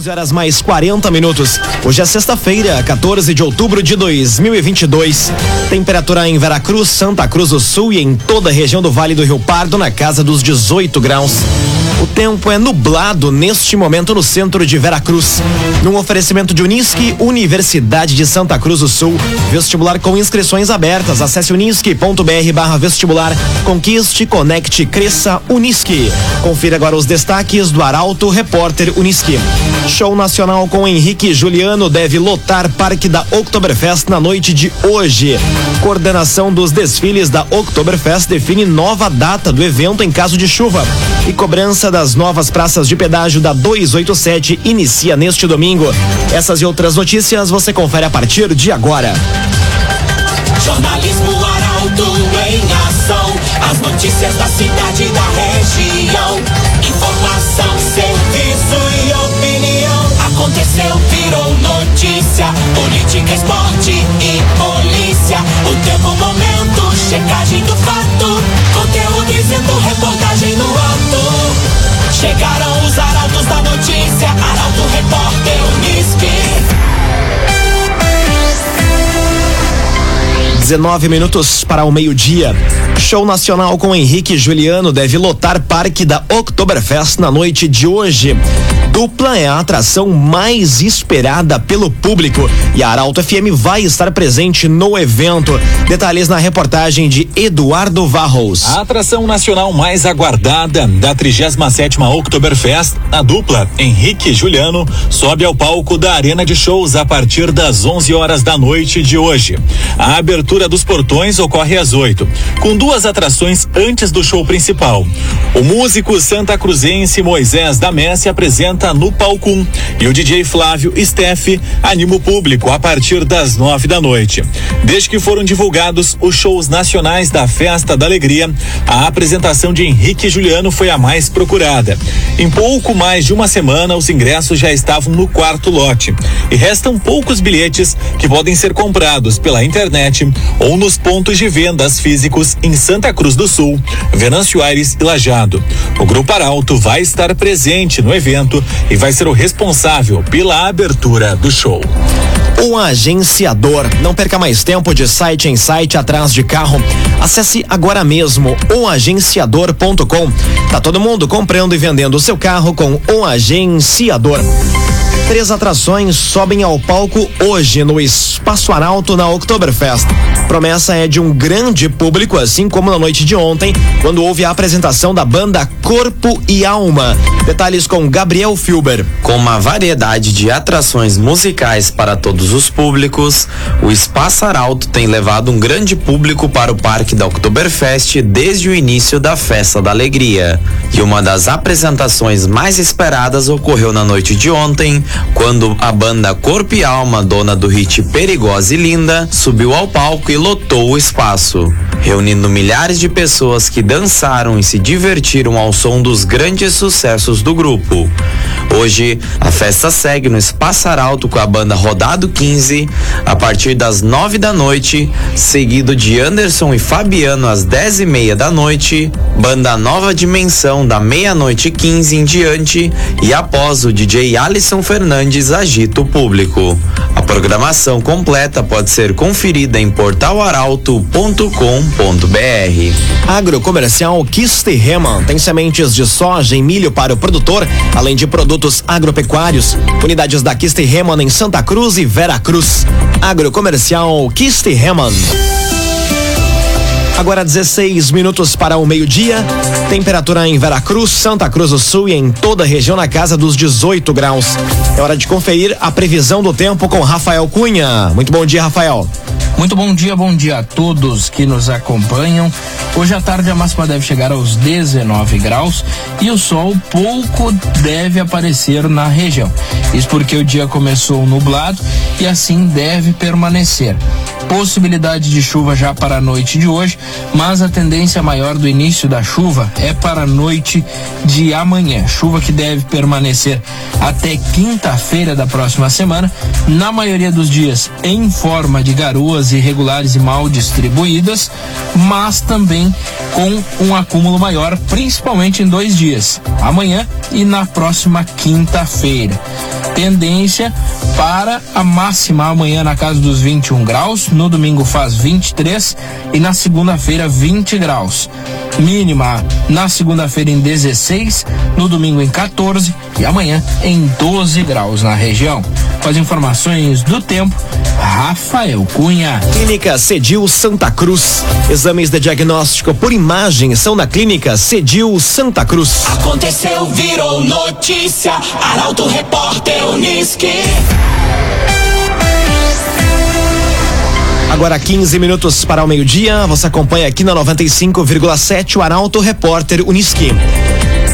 11 horas mais 40 minutos. Hoje é sexta-feira, 14 de outubro de 2022. Temperatura em Veracruz, Santa Cruz do Sul e em toda a região do Vale do Rio Pardo na casa dos 18 graus. O tempo é nublado neste momento no centro de Veracruz. Num oferecimento de Unisque, Universidade de Santa Cruz do Sul. Vestibular com inscrições abertas. Acesse unisque.br barra vestibular. Conquiste, conecte, cresça, Unisque. Confira agora os destaques do Arauto Repórter Unisque. Show nacional com Henrique Juliano deve lotar Parque da Oktoberfest na noite de hoje. Coordenação dos desfiles da Oktoberfest define nova data do evento em caso de chuva. E cobrança das novas praças de pedágio da 287 inicia neste domingo. Essas e outras notícias você confere a partir de agora. Jornalismo Arauto em ação. As notícias da cidade da região. Informação, serviço e. Aconteceu, virou notícia. Política, esporte e polícia. O tempo, momento, checagem do fato. Conteúdo dizendo, 19 minutos para o meio-dia. Show nacional com Henrique Juliano deve lotar parque da Oktoberfest na noite de hoje. Dupla é a atração mais esperada pelo público e a Arauto FM vai estar presente no evento. Detalhes na reportagem de Eduardo Varros. A atração nacional mais aguardada da 37ª Oktoberfest, a dupla Henrique Juliano sobe ao palco da Arena de Shows a partir das 11 horas da noite de hoje. A abertura dos portões ocorre às 8, com duas atrações antes do show principal. O músico santa cruzense Moisés da Messi apresenta no palco 1 e o DJ Flávio Steff anima o público a partir das 9 da noite. Desde que foram divulgados os shows nacionais da Festa da Alegria, a apresentação de Henrique Juliano foi a mais procurada. Em pouco mais de uma semana, os ingressos já estavam no quarto lote e restam poucos bilhetes que podem ser comprados pela internet ou nos pontos de vendas físicos em Santa Cruz do Sul, Venâncio Aires e Lajado. O Grupo Arauto vai estar presente no evento e vai ser o responsável pela abertura do show. O agenciador. Não perca mais tempo de site em site atrás de carro. Acesse agora mesmo oagenciador.com. Tá todo mundo comprando e vendendo o seu carro com o agenciador. Três atrações sobem ao palco hoje no Espaço Arauto na Oktoberfest. Promessa é de um grande público, assim como na noite de ontem, quando houve a apresentação da banda Corpo e Alma. Detalhes com Gabriel Filber. Com uma variedade de atrações musicais para todos os públicos, o Espaço Arauto tem levado um grande público para o Parque da Oktoberfest desde o início da Festa da Alegria. E uma das apresentações mais esperadas ocorreu na noite de ontem, quando a banda Corpo e Alma, dona do hit Perigosa e Linda, subiu ao palco e lotou o espaço, reunindo milhares de pessoas que dançaram e se divertiram ao som dos grandes sucessos do grupo. Hoje, a festa segue no Espaço Arauto com a banda Rodado 15 a partir das 9 da noite, seguido de Anderson e Fabiano às 10 e meia da noite, banda Nova Dimensão da meia-noite 15 em diante e após o DJ Alisson Fernandes agita o público. A programação completa pode ser conferida em portalaralto.com.br. Agrocomercial Kisterreman tem sementes de soja e milho para o produtor, além de produtos agropecuários. Unidades da Kisterreman em Santa Cruz e Vera Cruz. Agrocomercial Kisterreman. Agora 16 minutos para o meio-dia. Temperatura em Veracruz, Santa Cruz do Sul e em toda a região na casa dos 18 graus. É hora de conferir a previsão do tempo com Rafael Cunha. Muito bom dia, Rafael. Muito bom dia, bom dia a todos que nos acompanham. Hoje à tarde a máxima deve chegar aos 19 graus e o sol pouco deve aparecer na região. Isso porque o dia começou nublado e assim deve permanecer. Possibilidade de chuva já para a noite de hoje, mas a tendência maior do início da chuva é para a noite de amanhã. Chuva que deve permanecer até quinta-feira da próxima semana, na maioria dos dias em forma de garoas irregulares e mal distribuídas, mas também com um acúmulo maior, principalmente em dois dias, amanhã e na próxima quinta-feira. Tendência para a máxima amanhã na casa dos 21 graus, no domingo faz 23 e na segunda-feira 20 graus. Mínima na segunda-feira em 16, no domingo em 14 e amanhã em 12 graus na região. Com as informações do tempo, Rafael Cunha. Clínica Cedil Santa Cruz. Exames de diagnóstico por imagem são na Clínica Cedil Santa Cruz. Aconteceu, virou notícia. Arauto Repórter Uniski. Agora 15 minutos para o meio-dia. Você acompanha aqui na 95,7 o Arauto Repórter Uniski.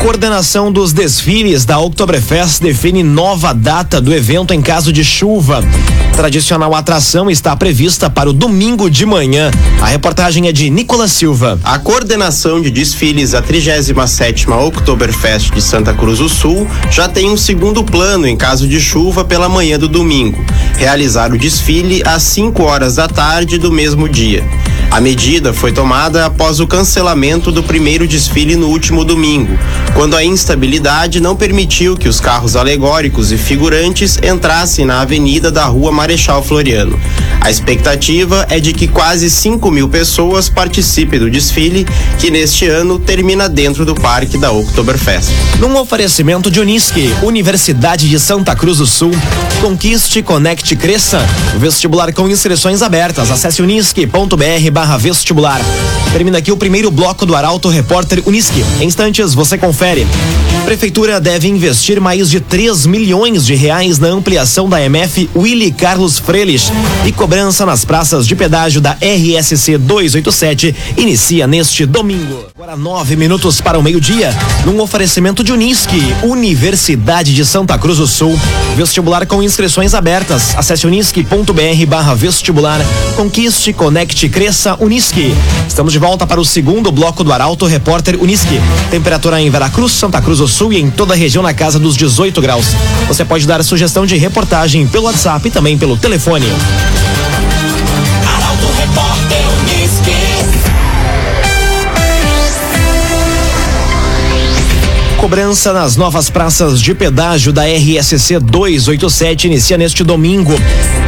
Coordenação dos desfiles da Oktoberfest define nova data do evento em caso de chuva. Tradicional atração está prevista para o domingo de manhã. A reportagem é de Nicolas Silva. A coordenação de desfiles da 37ª Oktoberfest de Santa Cruz do Sul já tem um segundo plano em caso de chuva pela manhã do domingo. Realizar o desfile às 5 horas da tarde do mesmo dia. A medida foi tomada após o cancelamento do primeiro desfile no último domingo, quando a instabilidade não permitiu que os carros alegóricos e figurantes entrassem na avenida da Rua Marechal Floriano. A expectativa é de que quase 5 mil pessoas participem do desfile, que neste ano termina dentro do parque da Oktoberfest. Num oferecimento de Unisque, Universidade de Santa Cruz do Sul, conquiste, conecte, cresça. Vestibular com inscrições abertas. Acesse unisque.br barra vestibular. Termina aqui o primeiro bloco do Arauto Repórter Unisque. Em instantes, você confere. Prefeitura deve investir mais de 3 milhões de reais na ampliação da MF Willy Carlos Freles e cobrança nas praças de pedágio da RSC 287 inicia neste domingo. Agora nove minutos para o meio-dia, num oferecimento de Unisque, Universidade de Santa Cruz do Sul. Vestibular com inscrições abertas. Acesse unisque.br barra vestibular. Conquiste, conecte, cresça, Unisque. Estamos de volta para o segundo bloco do Arauto Repórter Unisque. Temperatura em Veracruz, Santa Cruz do Sul e em toda a região na casa dos 18 graus. Você pode dar sugestão de reportagem pelo WhatsApp e também pelo telefone. Cobrança nas novas praças de pedágio da RSC 287 inicia neste domingo.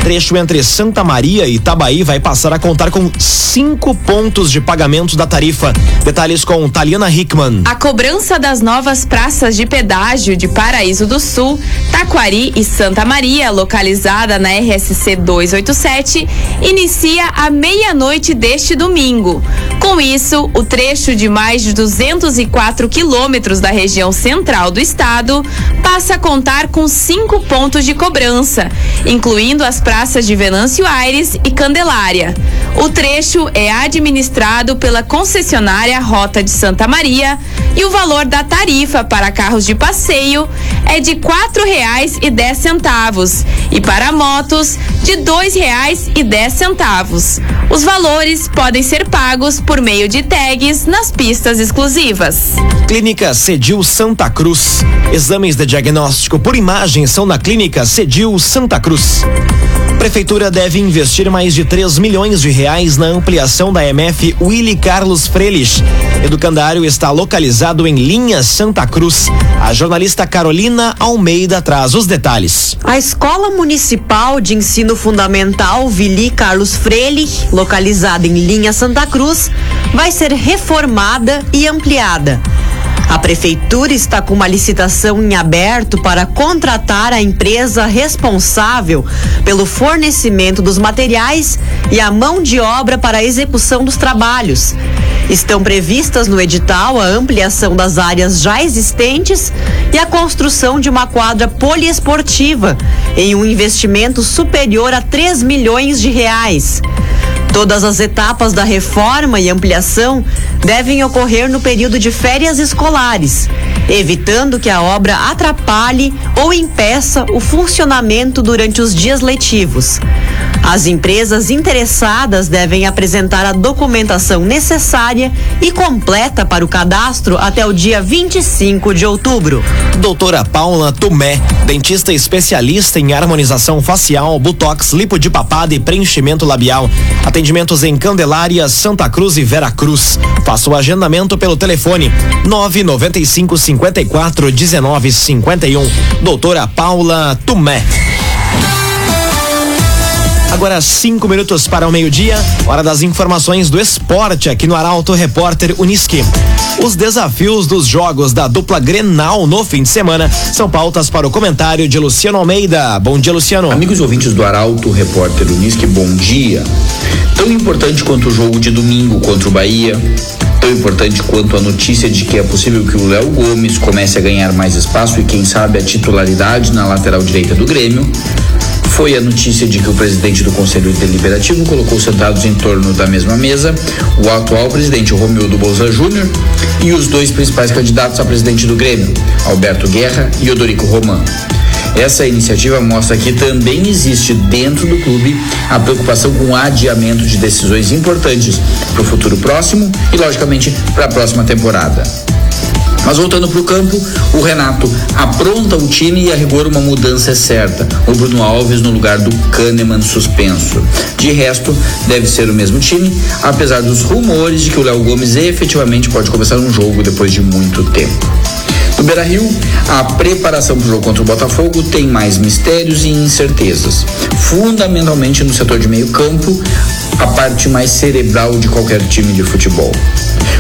Trecho entre Santa Maria e Itabaí vai passar a contar com cinco pontos de pagamento da tarifa. Detalhes com Taliana Hickman. A cobrança das novas praças de pedágio de Paraíso do Sul, Taquari e Santa Maria, localizada na RSC 287, inicia à meia-noite deste domingo. Com isso, o trecho de mais de 204 quilômetros da região central do estado passa a contar com cinco pontos de cobrança, incluindo as praças de Venâncio Aires e Candelária. O trecho é administrado pela concessionária Rota de Santa Maria e o valor da tarifa para carros de passeio é de quatro reais e dez centavos e para motos de dois reais e dez centavos. Os valores podem ser pagos por meio de tags nas pistas exclusivas. Clínica Cedil Santa Cruz. Exames de diagnóstico por imagem são na Clínica Cedil Santa Cruz. Prefeitura deve investir mais de 3 milhões de reais na ampliação da MF Willy Carlos Frelich. Educandário está localizado em Linha Santa Cruz. A jornalista Carolina Almeida traz os detalhes. A Escola Municipal de Ensino Fundamental Vili Carlos Freire, localizada em Linha Santa Cruz, vai ser reformada e ampliada. A prefeitura está com uma licitação em aberto para contratar a empresa responsável pelo fornecimento dos materiais e a mão de obra para a execução dos trabalhos. Estão previstas no edital a ampliação das áreas já existentes e a construção de uma quadra poliesportiva em um investimento superior a 3 milhões de reais. Todas as etapas da reforma e ampliação devem ocorrer no período de férias escolares, evitando que a obra atrapalhe ou impeça o funcionamento durante os dias letivos. As empresas interessadas devem apresentar a documentação necessária e completa para o cadastro até o dia 25 de outubro. Doutora Paula Tomé, dentista especialista em harmonização facial, botox, lipo de papada e preenchimento labial. Atendimentos em Candelária, Santa Cruz e Vera Cruz. Faça o agendamento pelo telefone 995 54 19 51. Doutora Paula Tomé. Agora cinco minutos para o meio-dia, hora das informações do esporte aqui no Arauto Repórter Uniski. Os desafios dos jogos da dupla Grenal no fim de semana são pautas para o comentário de Luciano Almeida. Bom dia, Luciano. Amigos ouvintes do Arauto Repórter Uniski, bom dia. Tão importante quanto o jogo de domingo contra o Bahia, tão importante quanto a notícia de que é possível que o Léo Gomes comece a ganhar mais espaço e quem sabe a titularidade na lateral direita do Grêmio, foi a notícia de que o presidente do Conselho Deliberativo colocou sentados em torno da mesma mesa o atual presidente Romildo Bolsa Júnior e os dois principais candidatos a presidente do Grêmio, Alberto Guerra e Odorico Roman. Essa iniciativa mostra que também existe dentro do clube a preocupação com o adiamento de decisões importantes para o futuro próximo e, logicamente, para a próxima temporada. Mas voltando para o campo, o Renato apronta o time e a rigor uma mudança é certa. O Bruno Alves no lugar do Kahneman suspenso. De resto, deve ser o mesmo time, apesar dos rumores de que o Léo Gomes efetivamente pode começar um jogo depois de muito tempo. No Beira Rio, a preparação para o jogo contra o Botafogo tem mais mistérios e incertezas. Fundamentalmente no setor de meio campo, a parte mais cerebral de qualquer time de futebol.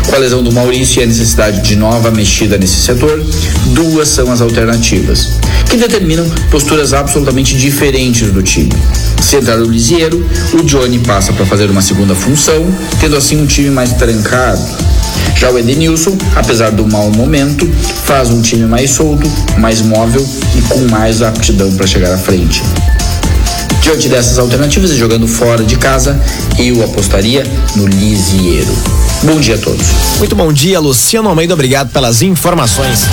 Com a lesão do Maurício e a necessidade de nova mexida nesse setor, duas são as alternativas, que determinam posturas absolutamente diferentes do time. Se entrar o Lisieiro, o Johnny passa para fazer uma segunda função, tendo assim um time mais trancado. Já o Edenilson, apesar do mau momento, faz um time mais solto, mais móvel e com mais aptidão para chegar à frente. Diante dessas alternativas e jogando fora de casa, eu apostaria no Lisieiro. Bom dia a todos. Muito bom dia, Luciano Almeida. Obrigado pelas informações.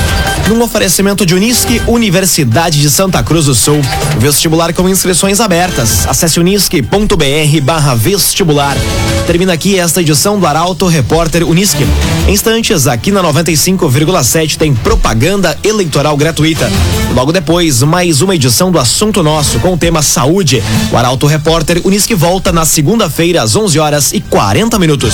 Num oferecimento de Unisque, Universidade de Santa Cruz do Sul. Vestibular com inscrições abertas. Acesse unisque.br barra vestibular. Termina aqui esta edição do Arauto Repórter Unisque. Em instantes, aqui na 95,7 tem propaganda eleitoral gratuita. Logo depois, mais uma edição do Assunto Nosso com o tema Saúde. O Arauto Repórter Unisque volta na segunda-feira às 11 horas e 40 minutos.